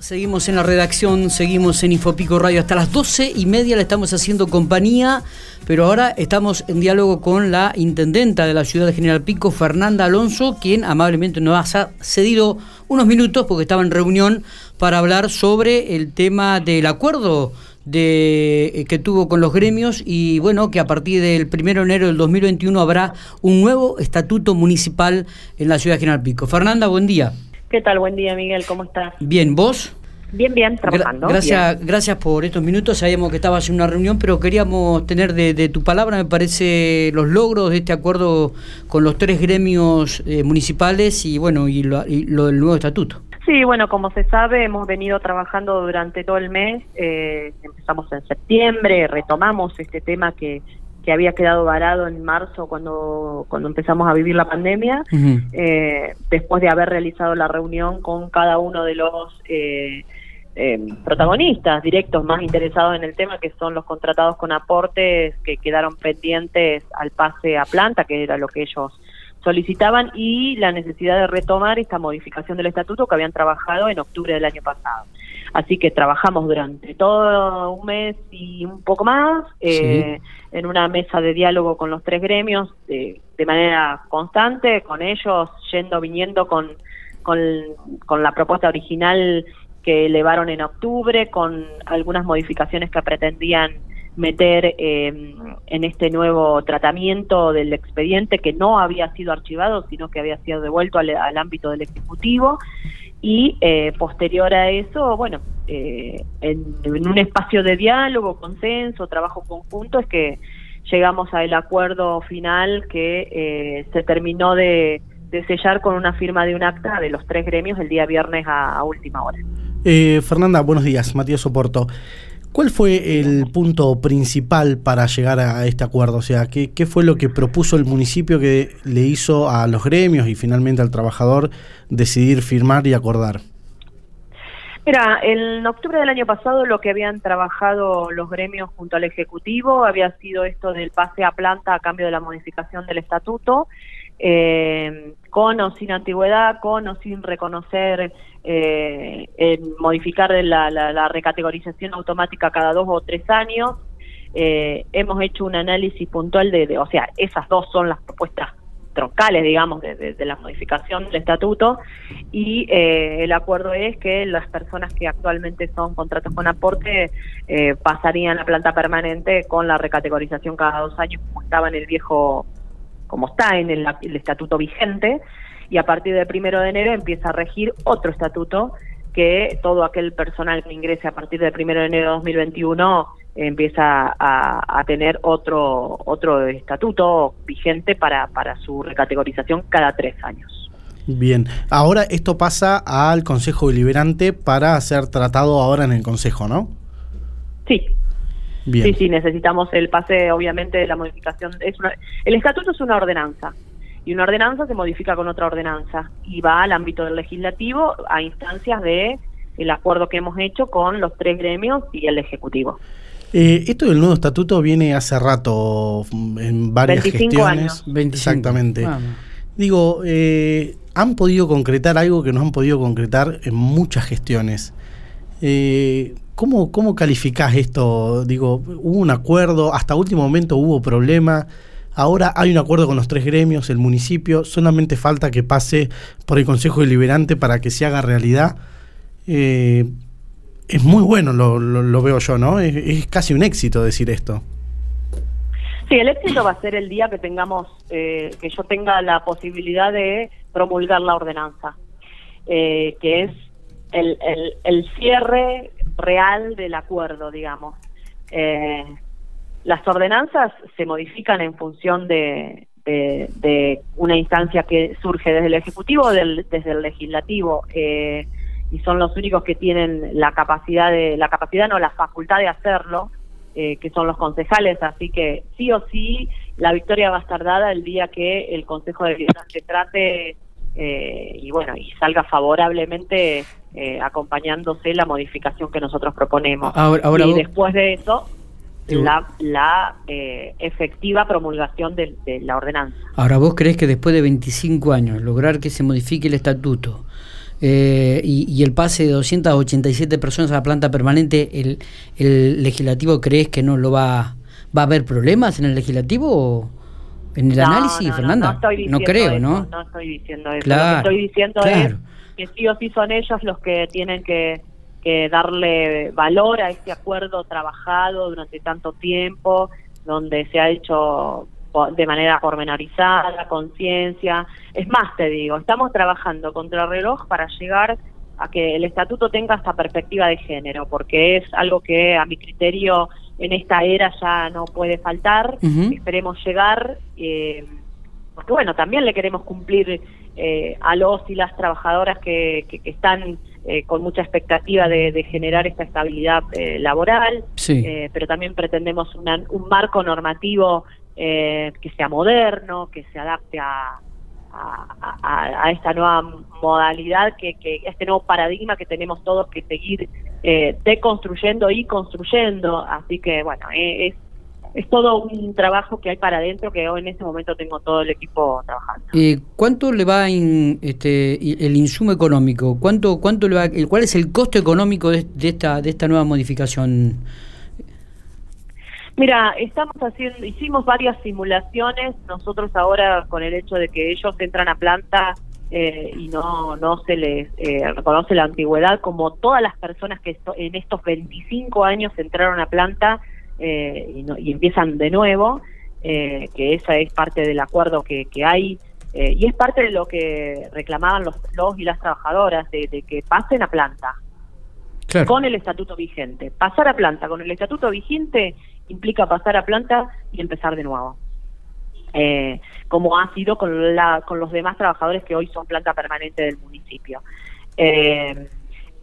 Seguimos en la redacción, seguimos en Infopico Radio. Hasta las doce y media le estamos haciendo compañía, pero ahora estamos en diálogo con la intendenta de la ciudad de General Pico, Fernanda Alonso, quien amablemente nos ha cedido unos minutos porque estaba en reunión para hablar sobre el tema del acuerdo eh, que tuvo con los gremios y bueno, que a partir del 1 de enero del 2021 habrá un nuevo estatuto municipal en la ciudad de General Pico. Fernanda, buen día. ¿Qué tal? Buen día, Miguel. ¿Cómo estás? Bien, ¿vos? Bien, bien, trabajando. gracias, gracias por estos minutos. Sabíamos que estabas en una reunión, pero queríamos tener de, tu palabra, me parece, los logros de este acuerdo con los tres gremios eh, municipales y bueno, y lo, del nuevo estatuto. Sí, bueno, como se sabe, hemos venido trabajando durante todo el mes. Eh, empezamos en septiembre, retomamos este tema que que había quedado varado en marzo cuando, cuando empezamos a vivir la pandemia, eh, después de haber realizado la reunión con cada uno de los eh, eh, protagonistas directos más interesados en el tema, que son los contratados con aportes que quedaron pendientes al pase a planta, que era lo que ellos solicitaban, y la necesidad de retomar esta modificación del estatuto que habían trabajado en octubre del año pasado. Así que trabajamos durante todo un mes y un poco más eh, en una mesa de diálogo con los tres gremios de, manera constante, con ellos yendo, viniendo con, con, la propuesta original que elevaron en octubre, con algunas modificaciones que pretendían meter eh, en este nuevo tratamiento del expediente que no había sido archivado, sino que había sido devuelto al, ámbito del Ejecutivo y eh, posterior a eso, bueno, eh, en, un espacio de diálogo, consenso, trabajo conjunto, es que llegamos al acuerdo final que eh, se terminó de, sellar con una firma de un acta de los tres gremios el día viernes a, a última hora. Fernanda, buenos días, Matías Soporto. ¿Cuál fue el punto principal para llegar a este acuerdo? O sea, ¿qué, fue lo que propuso el municipio que le hizo a los gremios y finalmente al trabajador decidir firmar y acordar? Mira, en octubre del año pasado lo que habían trabajado los gremios junto al Ejecutivo había sido esto del pase a planta a cambio de la modificación del estatuto eh, con o sin antigüedad, con o sin reconocer, eh, modificar la, recategorización automática cada dos o tres años. Eh, hemos hecho un análisis puntual de, o sea, esas dos son las propuestas troncales, digamos, de, la modificación del estatuto y eh, el acuerdo es que las personas que actualmente son contratos con aporte eh, pasarían a planta permanente con la recategorización cada dos años como estaba en el viejo como está en el, estatuto vigente, y a partir del primero de enero empieza a regir otro estatuto que todo aquel personal que ingrese a partir del primero de enero de 2021 empieza a, tener otro otro estatuto vigente para, para su recategorización cada tres años. Bien, ahora esto pasa al Consejo Deliberante para ser tratado ahora en el Consejo, ¿no? Sí, Sí, sí, necesitamos el pase, obviamente, de la modificación. Es el estatuto es una ordenanza y una ordenanza se modifica con otra ordenanza y va al ámbito del legislativo a instancias de el acuerdo que hemos hecho con los tres gremios y el ejecutivo. Eh, esto del nuevo estatuto viene hace rato en varias 25 gestiones. Años. Exactamente. Digo, eh, han podido concretar algo que no han podido concretar en muchas gestiones. Eh, ¿Cómo, ¿Cómo calificás esto? Digo, hubo un acuerdo, hasta último momento hubo problema, ahora hay un acuerdo con los tres gremios, el municipio, solamente falta que pase por el Consejo Deliberante para que se haga realidad. Eh, es muy bueno, lo, lo, veo yo, ¿no? Es, casi un éxito decir esto. Sí, el éxito va a ser el día que tengamos, eh, que yo tenga la posibilidad de promulgar la ordenanza, eh, que es el, el, el cierre real del acuerdo, digamos. Eh, las ordenanzas se modifican en función de, de, una instancia que surge desde el Ejecutivo o desde el Legislativo. Eh, y son los únicos que tienen la capacidad de, la capacidad no, la facultad de hacerlo, eh, que son los concejales, así que sí o sí la victoria va a estar dada el día que el Consejo de se trate eh, y bueno, y salga favorablemente eh, acompañándose la modificación que nosotros proponemos. y después de eso, la, la eh, efectiva promulgación de, la ordenanza. Ahora, ¿vos crees que después de 25 años lograr que se modifique el estatuto, eh, y, el pase de 287 personas a la planta permanente, ¿el, el legislativo crees que no lo va, va a haber problemas en el legislativo en el análisis, Fernanda? No, creo, ¿no? No estoy diciendo eso. lo que estoy diciendo es que sí o sí son ellos los que tienen que, que darle valor a este acuerdo trabajado durante tanto tiempo, donde se ha hecho de manera pormenorizada, conciencia. Es más, te digo, estamos trabajando contra el reloj para llegar a que el estatuto tenga esta perspectiva de género, porque es algo que a mi criterio en esta era ya no puede faltar. Esperemos llegar, eh, porque bueno, también le queremos cumplir eh, a los y las trabajadoras que, que, están eh, con mucha expectativa de, generar esta estabilidad eh, laboral, pero también pretendemos un marco normativo que sea moderno, que se adapte a, a, esta nueva modalidad, que, que, este nuevo paradigma que tenemos todos que seguir eh, deconstruyendo y construyendo. Así que, bueno, eh, es, es todo un trabajo que hay para adentro que hoy en este momento tengo todo el equipo trabajando. Eh, ¿Cuánto le va este, el insumo económico? ¿Cuánto, cuánto le va, ¿Cuál es el costo económico de, de esta, de esta nueva modificación? Mira, estamos haciendo, hicimos varias simulaciones. Nosotros ahora, con el hecho de que ellos entran a planta eh, y no, no se les eh, reconoce la antigüedad, como todas las personas que en estos 25 años entraron a planta eh, y, y, empiezan de nuevo, que esa es parte del acuerdo que, que hay. y es parte de lo que reclamaban los, los y las trabajadoras, de, de que pasen a planta, con el estatuto vigente. Pasar a planta con el estatuto vigente implica pasar a planta y empezar de nuevo. Eh, como ha sido con, la, con los demás trabajadores que hoy son planta permanente del municipio. Eh,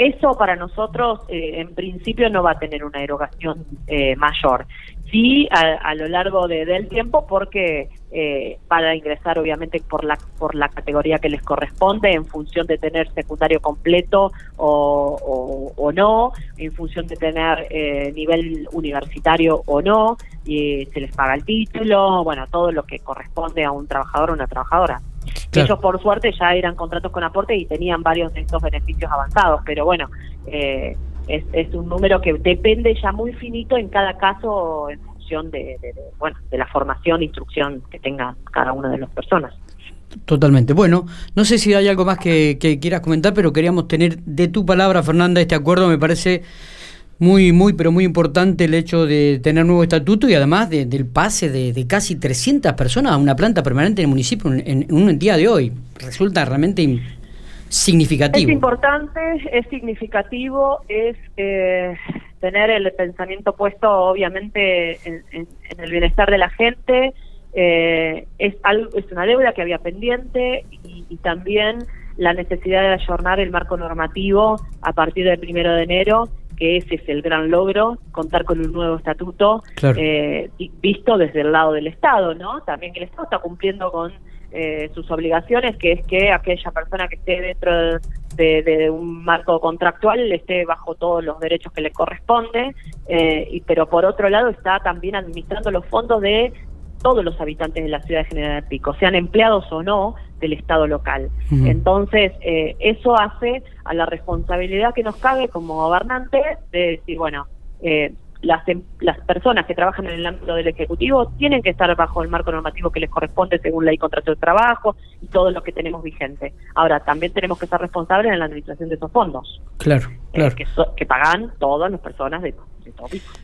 eso para nosotros, eh, en principio, no va a tener una erogación eh, mayor. Sí, a, lo largo de, del tiempo, porque eh, para ingresar, obviamente, por la por la categoría que les corresponde, en función de tener secundario completo o, o, no, en función de tener eh, nivel universitario o no, y se les paga el título, bueno, todo lo que corresponde a un trabajador o una trabajadora. Ellos, por suerte, ya eran contratos con aporte y tenían varios de estos beneficios avanzados, pero bueno, eh, es, es, un número que depende ya muy finito en cada caso en función de, bueno, de la formación e instrucción que tenga cada una de las personas. Totalmente. Bueno, no sé si hay algo más que, que quieras comentar, pero queríamos tener de tu palabra, Fernanda, este acuerdo me parece muy, muy, pero muy importante el hecho de tener nuevo estatuto y además del pase de, casi 300 personas a una planta permanente en el municipio en, un día de hoy. Resulta realmente significativo. Es importante, es significativo, es eh, tener el pensamiento puesto obviamente en, el bienestar de la gente. Eh, es, algo, es una deuda que había pendiente y, y también la necesidad de ayornar el marco normativo a partir del primero de enero que ese es el gran logro, contar con un nuevo estatuto eh, visto desde el lado del Estado, ¿no? También que el Estado está cumpliendo con eh, sus obligaciones, que es que aquella persona que esté dentro de, un marco contractual esté bajo todos los derechos que le corresponde, eh, y, pero por otro lado está también administrando los fondos de todos los habitantes de la ciudad de General Pico, sean empleados o no del Estado local. Entonces, eh, eso hace a la responsabilidad que nos cabe como gobernantes de decir, bueno, eh, las, em, las personas que trabajan en el ámbito del Ejecutivo tienen que estar bajo el marco normativo que les corresponde según la ley contrato de trabajo y todo lo que tenemos vigente. Ahora, también tenemos que ser responsables en la administración de esos fondos. Claro, eh, claro. que, pagan todas las personas de,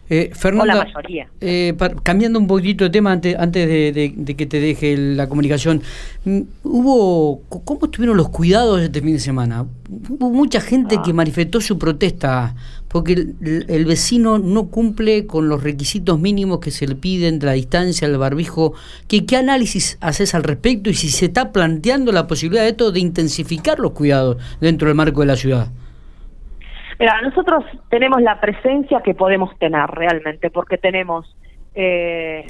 eh, Fernanda, o la mayoría. Eh, cambiando un poquito de tema antes, antes de, que te deje la comunicación, mm, hubo ¿cómo estuvieron los cuidados este fin de semana? Hubo mucha gente que ah. manifestó su protesta porque el, vecino no cumple con los requisitos mínimos que se le piden de la distancia, el barbijo. ¿Qué, ¿Qué análisis haces al respecto y si se está planteando la posibilidad de esto de intensificar los cuidados dentro del marco de la ciudad? Mira, nosotros tenemos la presencia que podemos tener realmente, porque tenemos, eh,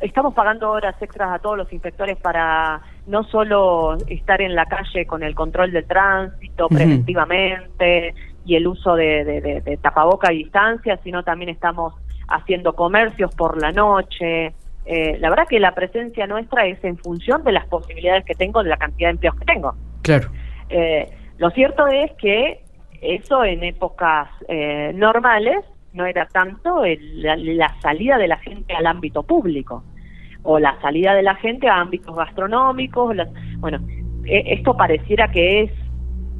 estamos pagando horas extras a todos los inspectores para no solo estar en la calle con el control del tránsito preventivamente, y el uso de, de, tapaboca a distancia, sino también estamos haciendo comercios por la noche. Eh, la verdad que la presencia nuestra es en función de las posibilidades que tengo, de la cantidad de empleos que tengo. Claro. Eh, Lo cierto es que eso en épocas eh, normales no era tanto la, salida de la gente al ámbito público o la salida de la gente a ámbitos gastronómicos. bueno, e, esto pareciera que es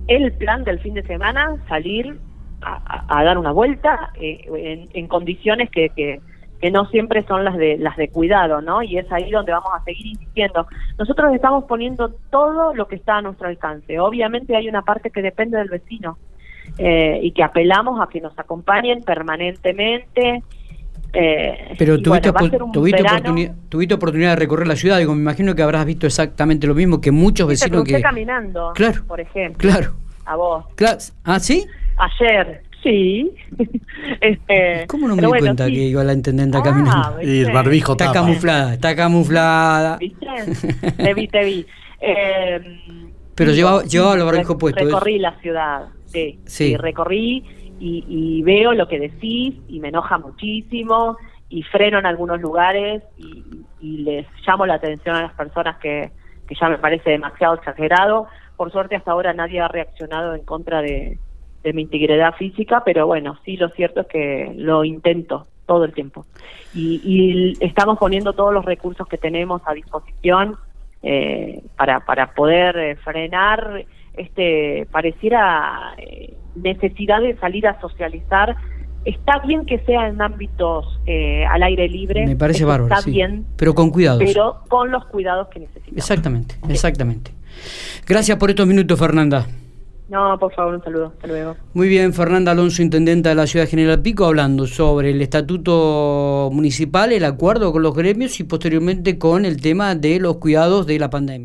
el plan del fin de semana, salir a, dar una vuelta eh, en, condiciones que, que, que, no siempre son las de las de cuidado, ¿no? Y es ahí donde vamos a seguir insistiendo. Nosotros estamos poniendo todo lo que está a nuestro alcance. Obviamente hay una parte que depende del vecino eh, y que apelamos a que nos acompañen permanentemente. Eh, Pero tuviste, tuviste, oportunidad, de recorrer la ciudad, digo, me imagino que habrás visto exactamente lo mismo que muchos vecinos que... caminando, claro, por ejemplo. Claro. A vos. ¿Ah, sí? Ayer, sí. este, ¿Cómo no me di cuenta que iba la intendente ah, caminando? Y el barbijo está camuflada, está camuflada. ¿Viste? te vi, te vi. Eh, Pero llevaba, llevaba el barbijo puesto. Recorrí la ciudad. Sí, recorrí y, veo lo que decís y me enoja muchísimo y freno en algunos lugares y, les llamo la atención a las personas que, ya me parece demasiado exagerado. Por suerte hasta ahora nadie ha reaccionado en contra de, mi integridad física, pero bueno, sí lo cierto es que lo intento todo el tiempo. Y, estamos poniendo todos los recursos que tenemos a disposición eh, para, para poder eh, frenar este pareciera eh, necesidad de salir a socializar. Está bien que sea en ámbitos eh, al aire libre me parece bárbaro está bien pero con cuidados. pero con los cuidados que necesitamos. Exactamente exactamente. Gracias por estos minutos Fernanda no, por favor, un saludo. Hasta luego. Muy bien, Fernanda Alonso, intendenta de la ciudad General Pico, hablando sobre el estatuto municipal, el acuerdo con los gremios y posteriormente con el tema de los cuidados de la pandemia.